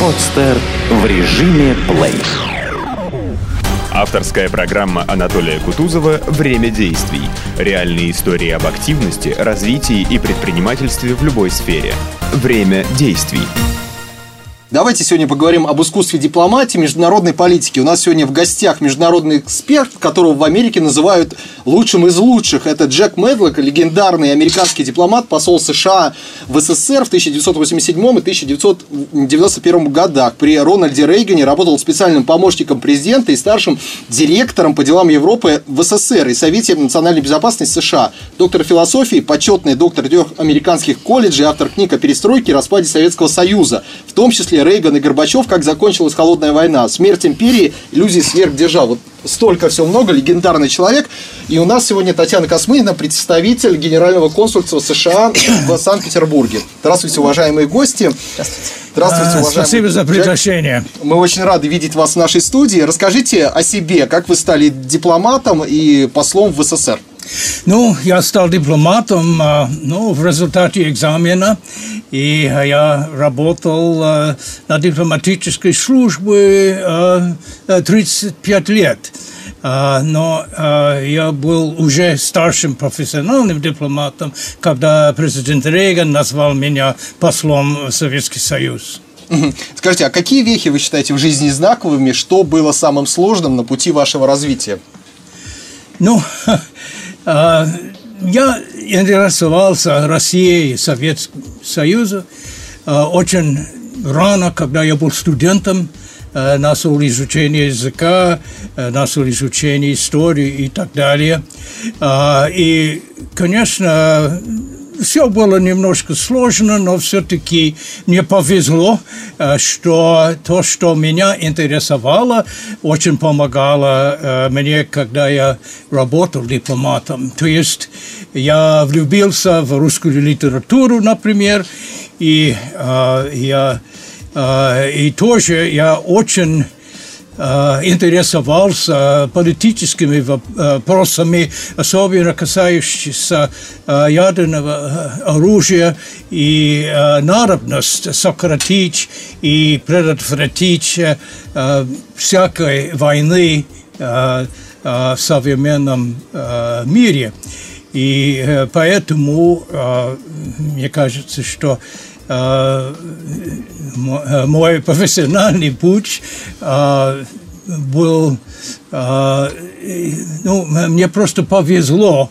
Подстер в режиме плей. Авторская программа Анатолия Кутузова «Время действий». Реальные истории об активности, развитии и предпринимательстве в любой сфере. Время действий. Давайте сегодня поговорим об искусстве дипломатии, международной политики. У нас сегодня в гостях международный эксперт, которого в Америке называют лучшим из лучших. Это Джек Медлок, легендарный американский дипломат, посол США в СССР в 1987 и 1991 годах. При Рональде Рейгане работал специальным помощником президента и старшим директором по делам Европы в СССР и Совете национальной безопасности США. Доктор философии, почетный доктор трех американских колледжей, автор книг о перестройке и распаде Советского Союза, в том числе Рейган и Горбачев, как закончилась холодная война, смерть империи, иллюзии сверхдержав. Вот столько всего много, легендарный человек. И у нас сегодня Татьяна Космынина, представитель Генерального консульства США в Санкт-Петербурге. Здравствуйте, уважаемые гости. Здравствуйте. Здравствуйте, а, уважаемый. Спасибо за приглашение. Мы очень рады видеть вас в нашей студии. Расскажите о себе, как вы стали дипломатом и послом в СССР. Ну, я стал дипломатом ну, в результате экзамена, и я работал на дипломатической службе 35 лет. Но я был уже старшим профессиональным дипломатом, когда президент Рейган назвал меня послом в Советский Союз. Скажите, а какие вехи вы считаете в жизни знаковыми? Что было самым сложным на пути вашего развития? Ну, я интересовался Россией Советским Союзом а, очень рано, когда я был студентом, а, начал изучение языка, начал изучение истории и так далее. И, конечно, все было немножко сложно, но все-таки мне повезло, э, что то, что меня интересовало, очень помогало э, мне, когда я работал дипломатом. То есть я влюбился в русскую литературу, например, и э, я и тоже я очень интересовался политическими вопросами, особенно касающимися э, ядерного э, оружия и надобность сократить и предотвратить всякой войны в современном мире. И поэтому мне кажется, что Э, э, мой профессиональный путь э, был ну, мне просто повезло,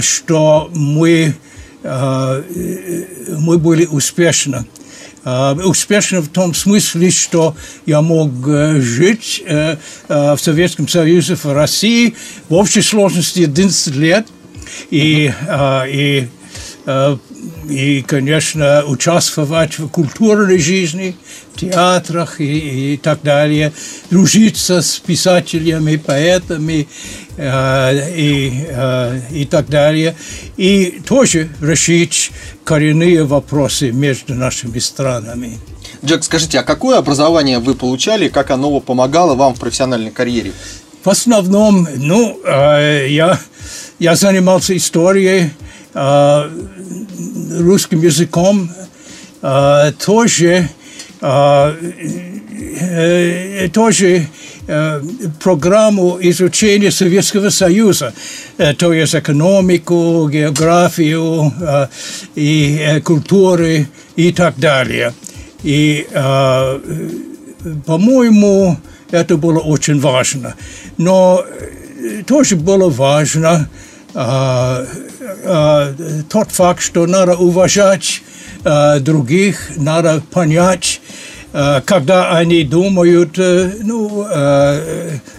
что мы, мы были успешны. Успешно в том смысле, что я мог жить в Советском Союзе, в России в общей сложности 11 лет. И, и и, конечно, участвовать в культурной жизни, в театрах и, и так далее, дружиться с писателями, поэтами э, и, э, и так далее, и тоже решить коренные вопросы между нашими странами. Джек, скажите, а какое образование вы получали, как оно помогало вам в профессиональной карьере? В основном, ну, э, я, я занимался историей, русским языком э, тоже, э, э, тоже э, программу изучения Советского Союза, э, то есть экономику, географию э, и э, культуры и так далее. И, э, по-моему, это было очень важно. Но э, тоже было важно, э, э, тот факт, что надо уважать э, других, надо понять, э, когда они думают, э, ну,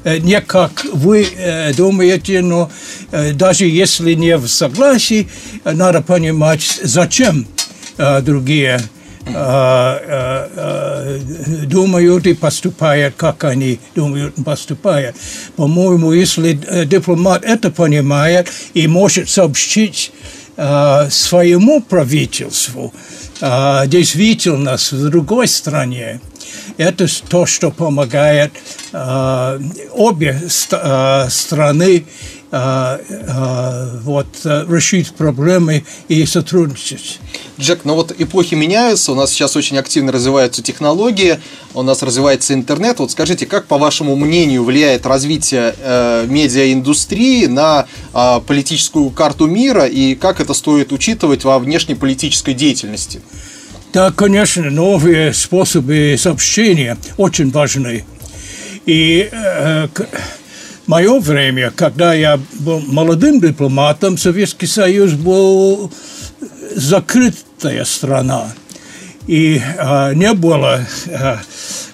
не как вы думаете, но даже если не в согласии, надо понимать, зачем другие думают и поступают, как они думают и поступают. По-моему, если э, дипломат это понимает и может сообщить своему правительству действительность в другой стране, это то, что помогает обе страны вот, решить проблемы и сотрудничать. Джек, ну вот эпохи меняются, у нас сейчас очень активно развиваются технологии, у нас развивается интернет. Вот скажите, как, по вашему мнению, влияет развитие э, медиаиндустрии на э, политическую карту мира и как это стоит учитывать во внешнеполитической деятельности? Да, конечно, новые способы сообщения очень важны. И э, мое время, когда я был молодым дипломатом, Советский Союз был закрытая страна. И э, не было э,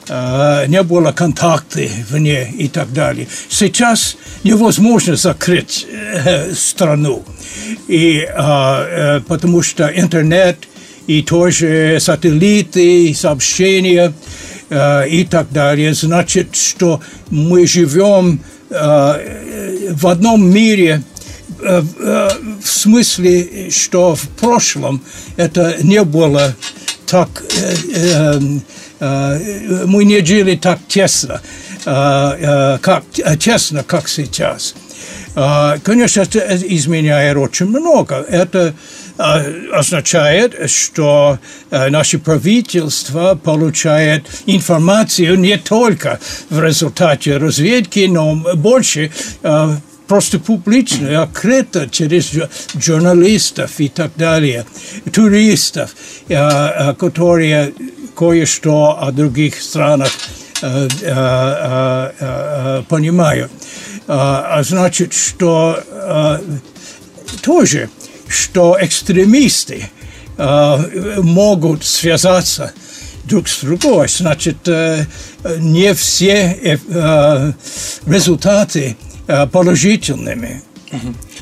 э, не было контакты вне и так далее. Сейчас невозможно закрыть э, страну, и, э, э, потому что интернет и тоже сателлиты, сообщения э, и так далее. Значит, что мы живем э, в одном мире, э, э, в смысле, что в прошлом это не было так, э, э, э, мы не жили так тесно, э, э, как, тесно, как сейчас. Э, конечно, это изменяет очень много. Это означает, что наше правительство получает информацию не только в результате разведки, но больше просто публично, открыто через журналистов и так далее, туристов, которые кое-что о других странах понимают. А значит, что тоже что экстремисты э, могут связаться друг с другой. Значит, э, не все э, результаты э, положительными.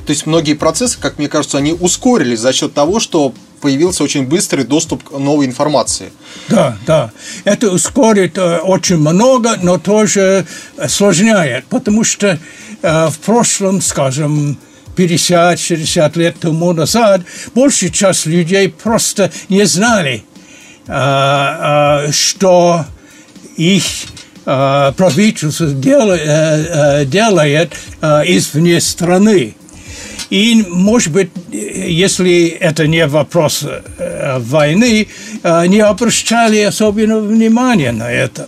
То есть многие процессы, как мне кажется, они ускорились за счет того, что появился очень быстрый доступ к новой информации. Да, да. Это ускорит э, очень много, но тоже осложняет, потому что э, в прошлом, скажем, 50-60 лет тому назад большая часть людей просто не знали, а, а, что их а, правительство делает, делает извне страны. И, может быть, если это не вопрос войны, не обращали особенного внимания на это.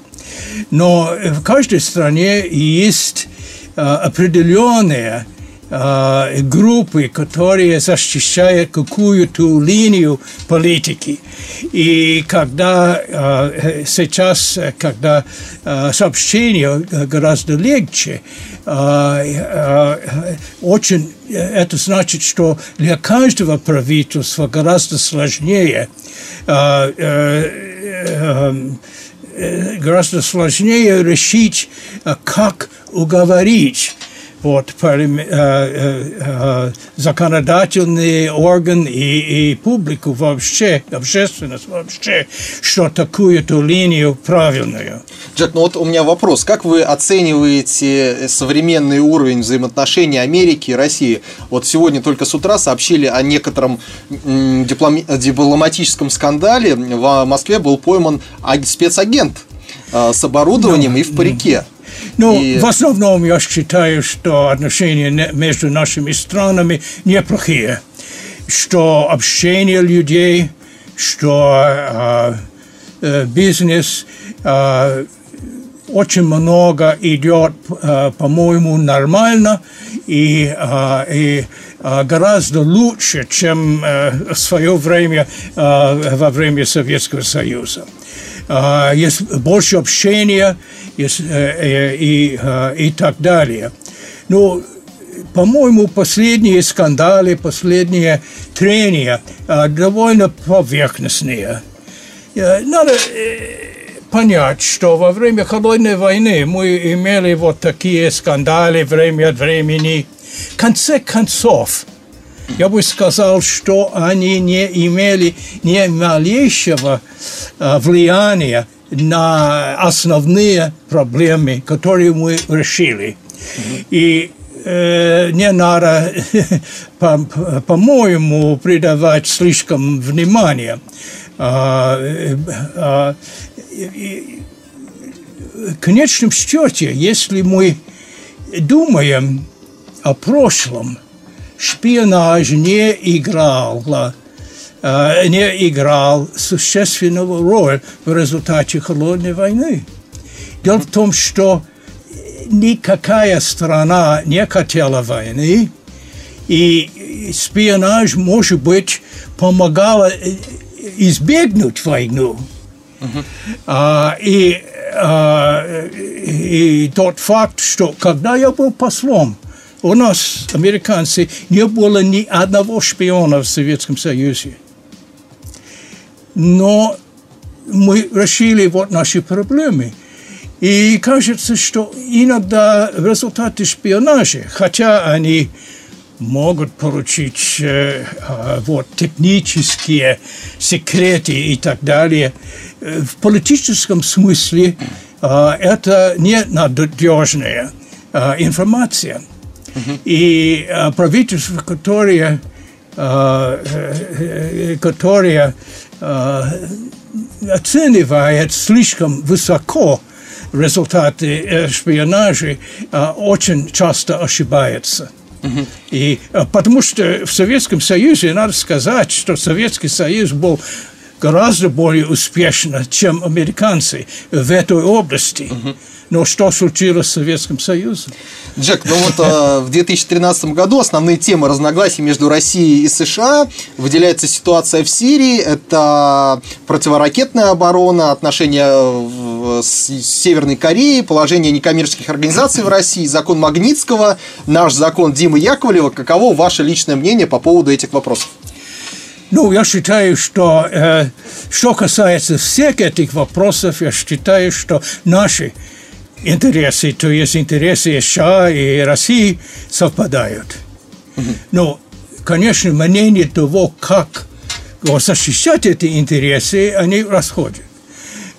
Но в каждой стране есть определенные э, группы, которые защищают какую-то линию политики. И когда э, сейчас, когда э, сообщение гораздо легче, э, очень это значит, что для каждого правительства гораздо сложнее гораздо сложнее решить, как уговорить вот, э, э, э, законодательный орган и, и публику вообще, общественность вообще, что такую-то линию правильную. Джек, ну вот у меня вопрос. Как вы оцениваете современный уровень взаимоотношений Америки и России? Вот сегодня только с утра сообщили о некотором дипломатическом скандале. В Москве был пойман спецагент с оборудованием no. и в парике. Ну, и... в основном я считаю, что отношения между нашими странами неплохие, что общение людей, что э, бизнес э, очень много идет, э, по-моему, нормально и, э, и гораздо лучше, чем в свое время во время Советского Союза. Есть больше общения, и, и, и так далее. Но, по-моему, последние скандалы, последние трения довольно поверхностные. Надо понять, что во время холодной войны мы имели вот такие скандалы время от времени. В конце концов, я бы сказал, что они не имели ни малейшего влияния на основные проблемы, которые мы решили. И э, не надо, по-моему, по придавать слишком внимания. А, а, в конечном счете, если мы думаем о прошлом, шпионаж не играл не играл существенную роль в результате холодной войны. Дело в том, что никакая страна не хотела войны, и шпионаж, может быть, помогала избегнуть войну. Uh-huh. А, и, а, и тот факт, что когда я был послом, у нас, американцы, не было ни одного шпиона в Советском Союзе. Но мы решили вот наши проблемы. И кажется, что иногда результаты шпионажа, хотя они могут получить э, вот, технические секреты и так далее, в политическом смысле э, это не надежная э, информация. И э, правительство, которое, э, которое э, оценивает слишком высоко результаты шпионажа, очень часто ошибается. И потому что в Советском Союзе, надо сказать, что Советский Союз был гораздо более успешно, чем американцы в этой области. Но что случилось с Советским Союзом? Джек, ну вот э, в 2013 году основные темы разногласий между Россией и США выделяется ситуация в Сирии, это противоракетная оборона, отношения с Северной Кореей, положение некоммерческих организаций в России, закон Магнитского, наш закон Димы Яковлева. Каково ваше личное мнение по поводу этих вопросов? Ну, я считаю, что э, что касается всех этих вопросов, я считаю, что наши интересы, то есть интересы США и России совпадают. Но, конечно, мнение того, как защищать эти интересы, они расходят.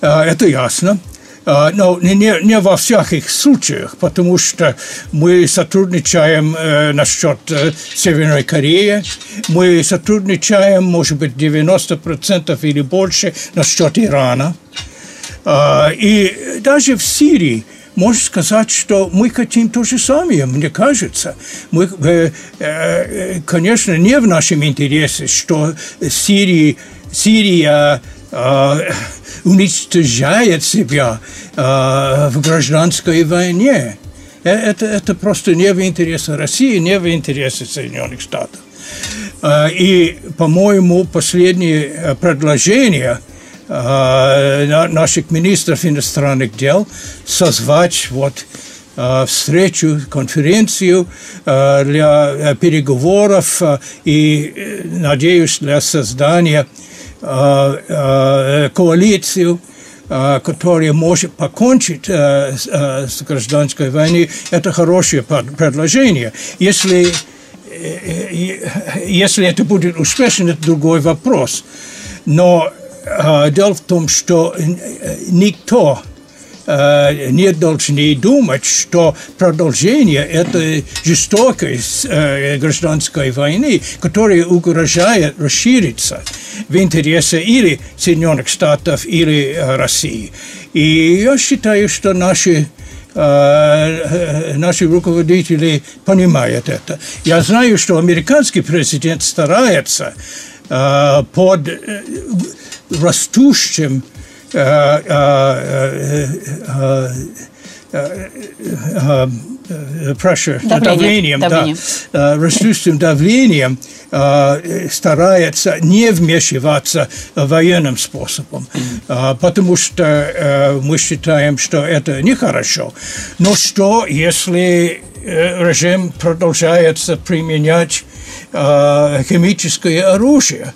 Это ясно. Но не, не во всяких случаях, потому что мы сотрудничаем э, насчет э, Северной Кореи, мы сотрудничаем, может быть, 90% или больше насчет Ирана. И даже в Сирии можно сказать, что мы хотим то же самое, мне кажется. Мы, э, конечно, не в нашем интересе, что Сирия, Сирия э, уничтожает себя в гражданской войне. Это, это просто не в интересе России, не в интересе Соединенных Штатов. И, по-моему, последнее предложение – Э, наших министров иностранных дел созвать вот э, встречу, конференцию э, для переговоров и, надеюсь, для создания коалицию, которая может покончить с гражданской войной, это хорошее предложение. Если, если это будет успешно, это другой вопрос. Но дело в том, что никто не должны думать, что продолжение этой жестокой гражданской войны, которая угрожает расшириться в интересы или Соединенных Штатов, или России. И я считаю, что наши наши руководители понимают это. Я знаю, что американский президент старается под растущим pressure, давлением, давлением. Да, растущим давлением старается не вмешиваться военным способом, потому что мы считаем, что это нехорошо. Но что, если режим продолжается применять химическое оружие?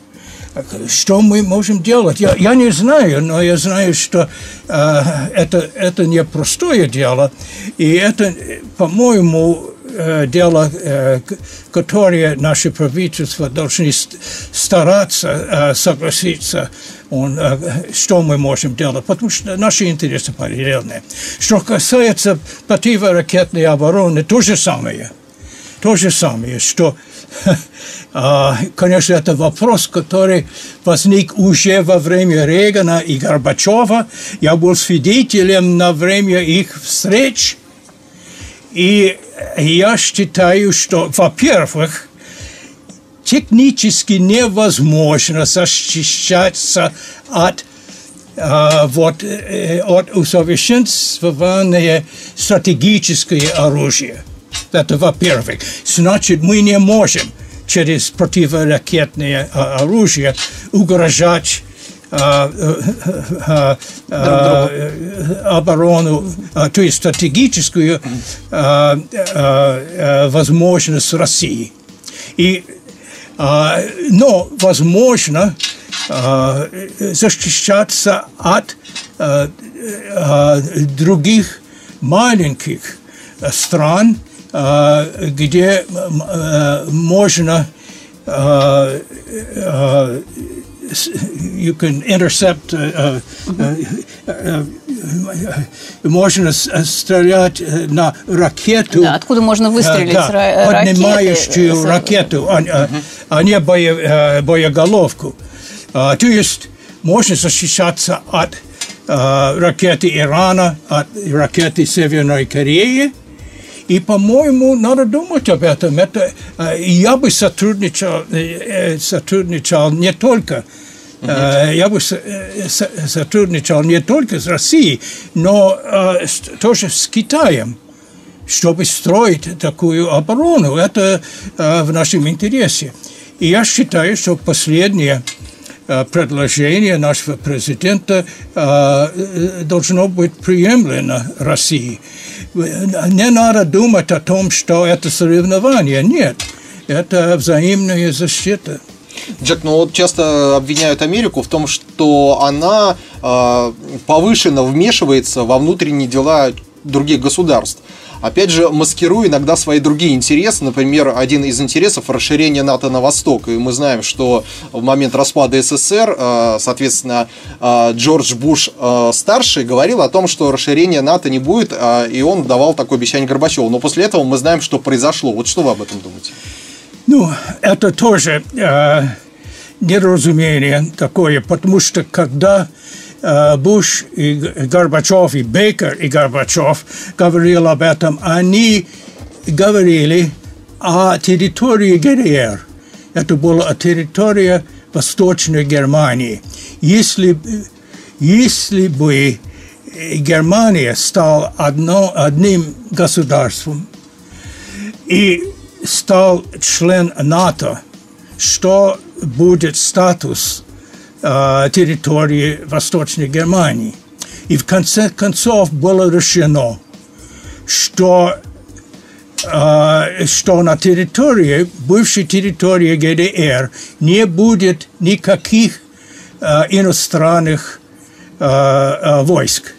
Что мы можем делать? Я, я не знаю, но я знаю, что э, это, это не простое дело. И это, по-моему, э, дело, э, которое наше правительство должны стараться э, согласиться, он, э, что мы можем делать, потому что наши интересы параллельные. Что касается противоракетной обороны, то же самое. То же самое, что конечно, это вопрос, который возник уже во время Регана и Горбачева. Я был свидетелем на время их встреч. И я считаю, что, во-первых, технически невозможно защищаться от Uh, вот uh, от усовершенствования стратегическое оружие. Это во-первых. Значит, мы не можем через противоракетное uh, оружие угрожать оборону, то есть стратегическую возможность России. И, но возможно защищаться от других маленьких стран, где можно you can intercept, uh, uh, можно стрелять на ракету. Да, откуда можно выстрелить да, ракеты? Поднимающую ракету, а, uh-huh. а не бое, боеголовку. То есть можно защищаться от ракеты Ирана, от ракеты Северной Кореи, и, по-моему, надо думать об этом. Это, я бы сотрудничал, сотрудничал не только Uh-huh. Я бы сотрудничал не только с Россией, но тоже с Китаем, чтобы строить такую оборону. Это в нашем интересе. И я считаю, что последнее предложение нашего президента должно быть приемлемо России. Не надо думать о том, что это соревнование. Нет, это взаимная защита. Джек, ну вот часто обвиняют Америку в том, что она э, повышенно вмешивается во внутренние дела других государств. Опять же, маскируя иногда свои другие интересы. Например, один из интересов – расширение НАТО на восток. И мы знаем, что в момент распада СССР, э, соответственно, э, Джордж Буш э, говорил о том, что расширения НАТО не будет, и он давал такое обещание Горбачеву. Но после этого мы знаем, что произошло. Вот что вы об этом думаете? Ну, это тоже э, недоразумение такое, потому что когда Буш и Горбачев, и Бейкер и Горбачев говорили об этом, они говорили о территории ГДР. Это была территория Восточной Германии. Если, если бы Германия стала одно, одним государством, и стал член НАТО, что будет статус э, территории Восточной Германии. И в конце концов было решено, что, э, что на территории, бывшей территории ГДР не будет никаких э, иностранных э, э, войск.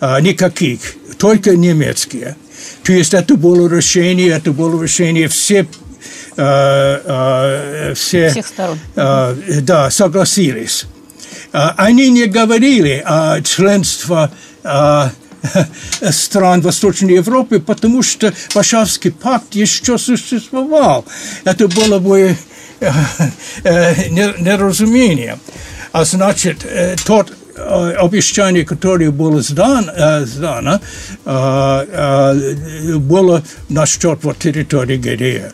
Э, никаких, только немецкие. То есть это было решение, это было решение все все, всех сторон. да, согласились. Они не говорили о членстве стран Восточной Европы, потому что Варшавский пакт еще существовал. Это было бы неразумение. А значит, тот обещание, которое было сдано, сдано было насчет вот территории ГДР.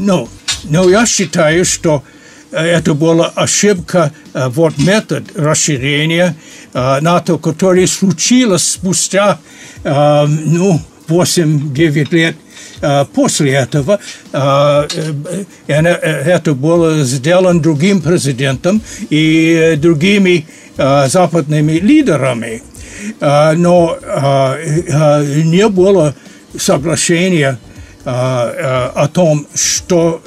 Но, но я считаю, что это была ошибка, вот метод расширения НАТО, который случилось спустя, ну, 8-9 лет после этого это было сделано другим президентом и другими западными лидерами, но не было соглашения о том, что,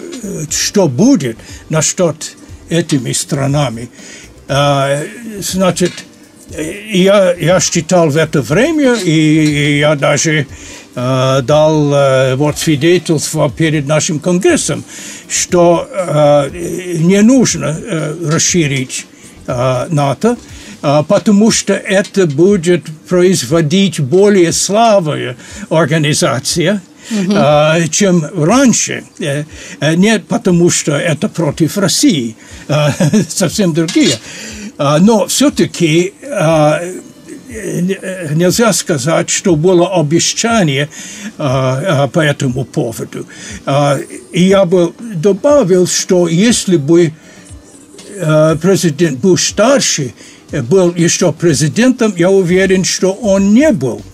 что будет насчет этими странами. Значит, я, я считал в это время, и я даже э, дал э, вот свидетельство перед нашим Конгрессом, что э, не нужно э, расширить э, НАТО, э, потому что это будет производить более слабая организация, -huh. чем раньше. Нет, потому что это против России. Совсем другие. Но все-таки э, нельзя сказать, что было обещание а, а, по этому поводу. А, и я бы добавил, что если бы а, президент Буш-старший был еще президентом, я уверен, что он не был Э,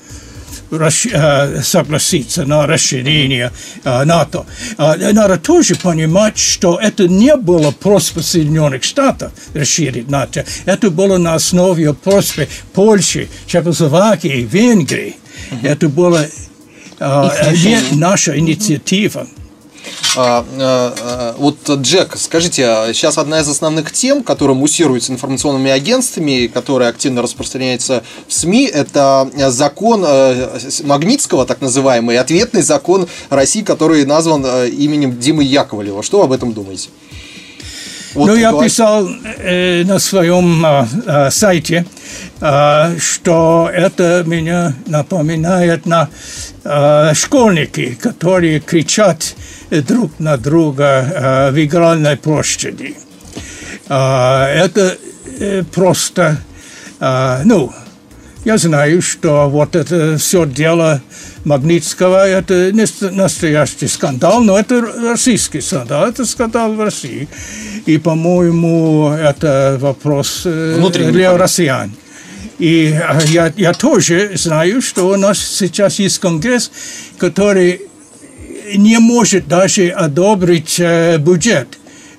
согласиться на расширение НАТО. Надо тоже понимать, что это не было просьба Соединенных Штатов расширить НАТО. Это было на основе просьбы Польши, Чехословакии, Венгрии. Это была наша инициатива. А, а, а, вот, Джек, скажите, сейчас одна из основных тем, которая муссируется информационными агентствами, которая активно распространяется в СМИ, это закон Магнитского, так называемый, ответный закон России, который назван именем Димы Яковлева. Что вы об этом думаете? Вот ну, я писал э, на своем э, э, сайте, э, что это меня напоминает на э, школьники, которые кричат друг на друга в игральной площади. Это просто, ну, я знаю, что вот это все дело Магнитского, это не настоящий скандал, но это российский скандал, это скандал в России. И, по-моему, это вопрос Внутренний для россиян. И я, я тоже знаю, что у нас сейчас есть конгресс, который не может даже одобрить э, бюджет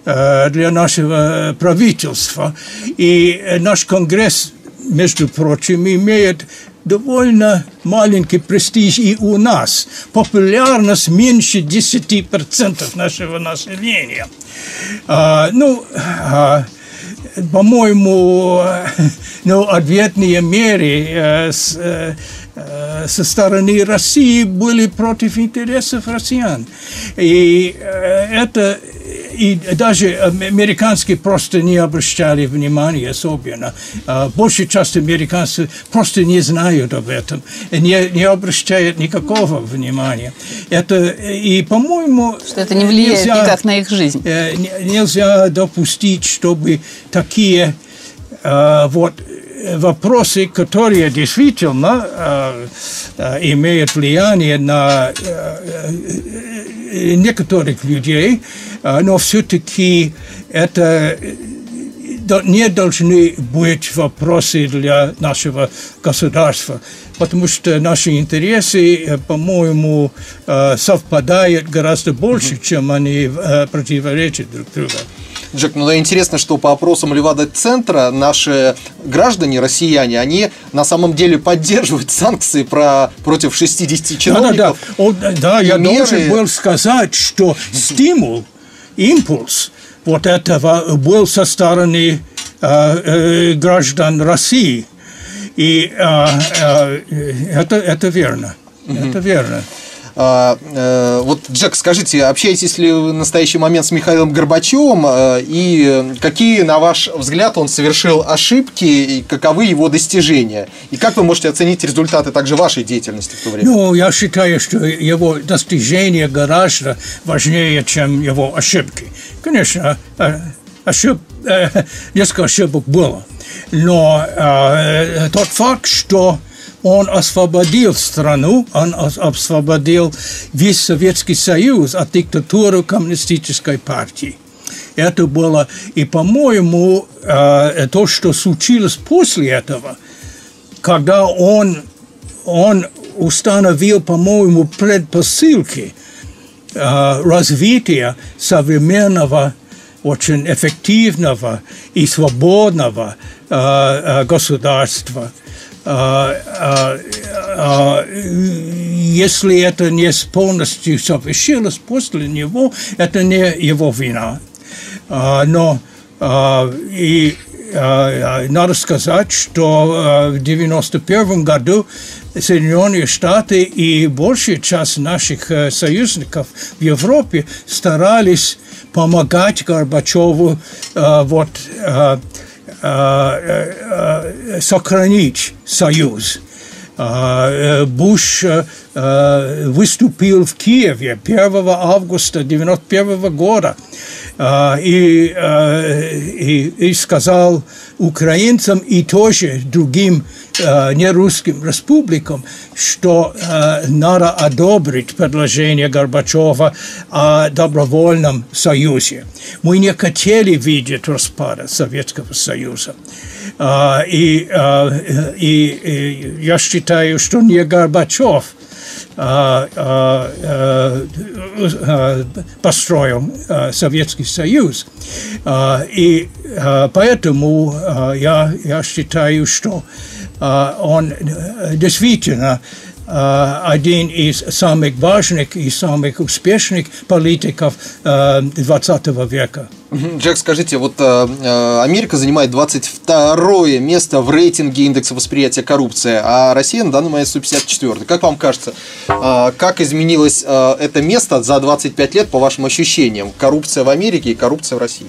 э, для нашего правительства. И наш конгресс, между прочим, имеет довольно маленький престиж и у нас. Популярность меньше 10% нашего населения. А, ну, а, по-моему, ну, ответные меры э, с, э, Э, со стороны России были против интересов россиян. И э, это и даже американские просто не обращали внимания особенно. Э, большая часть американцев просто не знают об этом, не, не обращают никакого внимания. Это, и, по-моему... Что это не влияет нельзя, никак на их жизнь. Нельзя допустить, чтобы такие вот вопросы, которые действительно э, э, имеют влияние на э, некоторых людей, но все-таки это не должны быть вопросы для нашего государства, потому что наши интересы, по-моему, совпадают гораздо больше, чем они противоречат друг другу. Джек, ну да, интересно, что по опросам Левада-центра наши граждане, россияне, они на самом деле поддерживают санкции про, против 60 чиновников. Да, да, да. да я меры... должен был сказать, что стимул, импульс вот этого был со стороны э, э, граждан России. И э, э, это, это верно. Угу. Это верно. А, э, вот, Джек, скажите, общаетесь ли вы в настоящий момент с Михаилом Горбачевым э, и какие, на ваш взгляд, он совершил ошибки и каковы его достижения? И как вы можете оценить результаты также вашей деятельности в то время? Ну, я считаю, что его достижения гораздо важнее, чем его ошибки. Конечно, э, ошиб... несколько ошибок было. Но тот факт, что он освободил страну, он освободил весь Советский Союз от диктатуры коммунистической партии. Это было, и, по-моему, э, то, что случилось после этого, когда он, он установил, по-моему, предпосылки э, развития современного, очень эффективного и свободного э, государства – если это не полностью совершилось после него, это не его вина. Но и надо сказать, что в 1991 году Соединенные Штаты и большая часть наших э, союзников в Европе старались помогать Горбачеву вот, сохранить союз. Буш выступил в Киеве 1 августа 1991 года и, и, и сказал украинцам и тоже другим нерусским республикам, что надо одобрить предложение Горбачева о добровольном союзе. Мы не хотели видеть распада Советского Союза. И, и, и я считаю, что не Горбачев – построил Советский Союз. И поэтому я, я считаю, что он действительно один из самых важных и самых успешных политиков 20 века. Джек, скажите, вот э, Америка занимает 22 место в рейтинге индекса восприятия коррупции, а Россия на данный момент 154. Как вам кажется, э, как изменилось э, это место за 25 лет по вашим ощущениям? Коррупция в Америке и коррупция в России?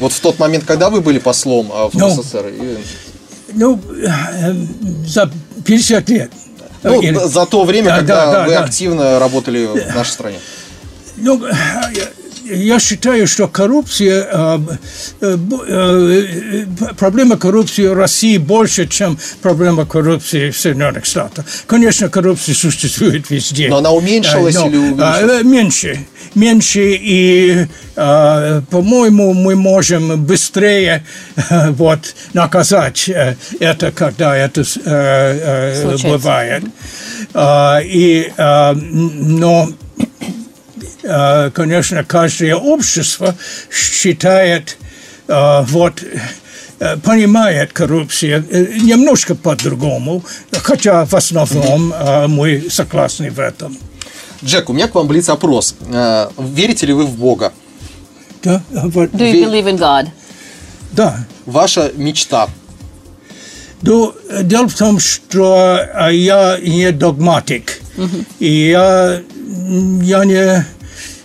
Вот в тот момент, когда вы были послом в ну, СССР? Ну, за 50 лет. Ну, Или... за то время, да, когда да, вы да. активно работали в нашей стране. Ну, я считаю, что коррупция, э, э, э, проблема коррупции в России больше, чем проблема коррупции в Соединенных Штатах. Конечно, коррупция существует везде. Но она уменьшилась но, или увеличилась? Меньше. Меньше. И, по-моему, мы можем быстрее вот, наказать это, когда это Случается. бывает. И, но конечно, каждое общество считает, э, вот, э, понимает коррупцию немножко по-другому, хотя в основном мы согласны в этом. Джек, у меня к вам блиц опрос. Верите ли вы в Бога? Да. Вот. Do you believe in God? Да. Ваша мечта? Ну, дело в том, что я не догматик. Mm-hmm. И я, я не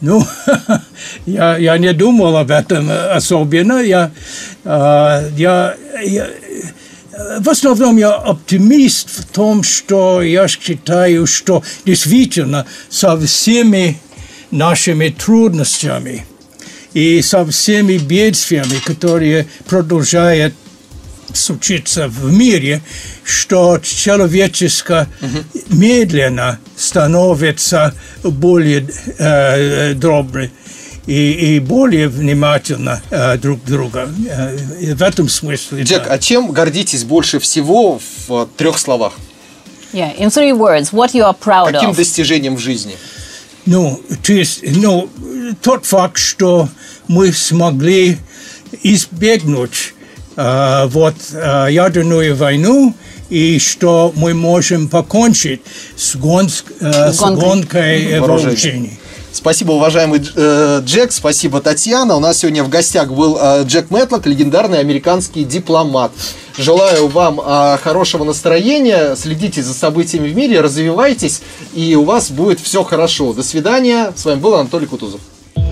Ну, я, я не думал об этом особенно. Я, я, я, в основном я оптимист в том, что я считаю, что действительно со всеми нашими трудностями и со всеми бедствиями, которые продолжают случиться в мире, что человеческое угу. медленно становится более э, добрым и, и более внимательно э, друг друга. Э, в этом смысле. Джек, да. а чем гордитесь больше всего в трех словах? Yeah, in three words, what you are proud Каким of? достижением в жизни? Ну, то есть, ну, тот факт, что мы смогли избегнуть э, вот э, ядерную войну и что мы можем покончить с, гонск, э, с гонкой вооружений. Спасибо, уважаемый э, Джек, спасибо, Татьяна. У нас сегодня в гостях был э, Джек Мэтлок, легендарный американский дипломат. Желаю вам э, хорошего настроения, следите за событиями в мире, развивайтесь, и у вас будет все хорошо. До свидания. С вами был Анатолий Кутузов.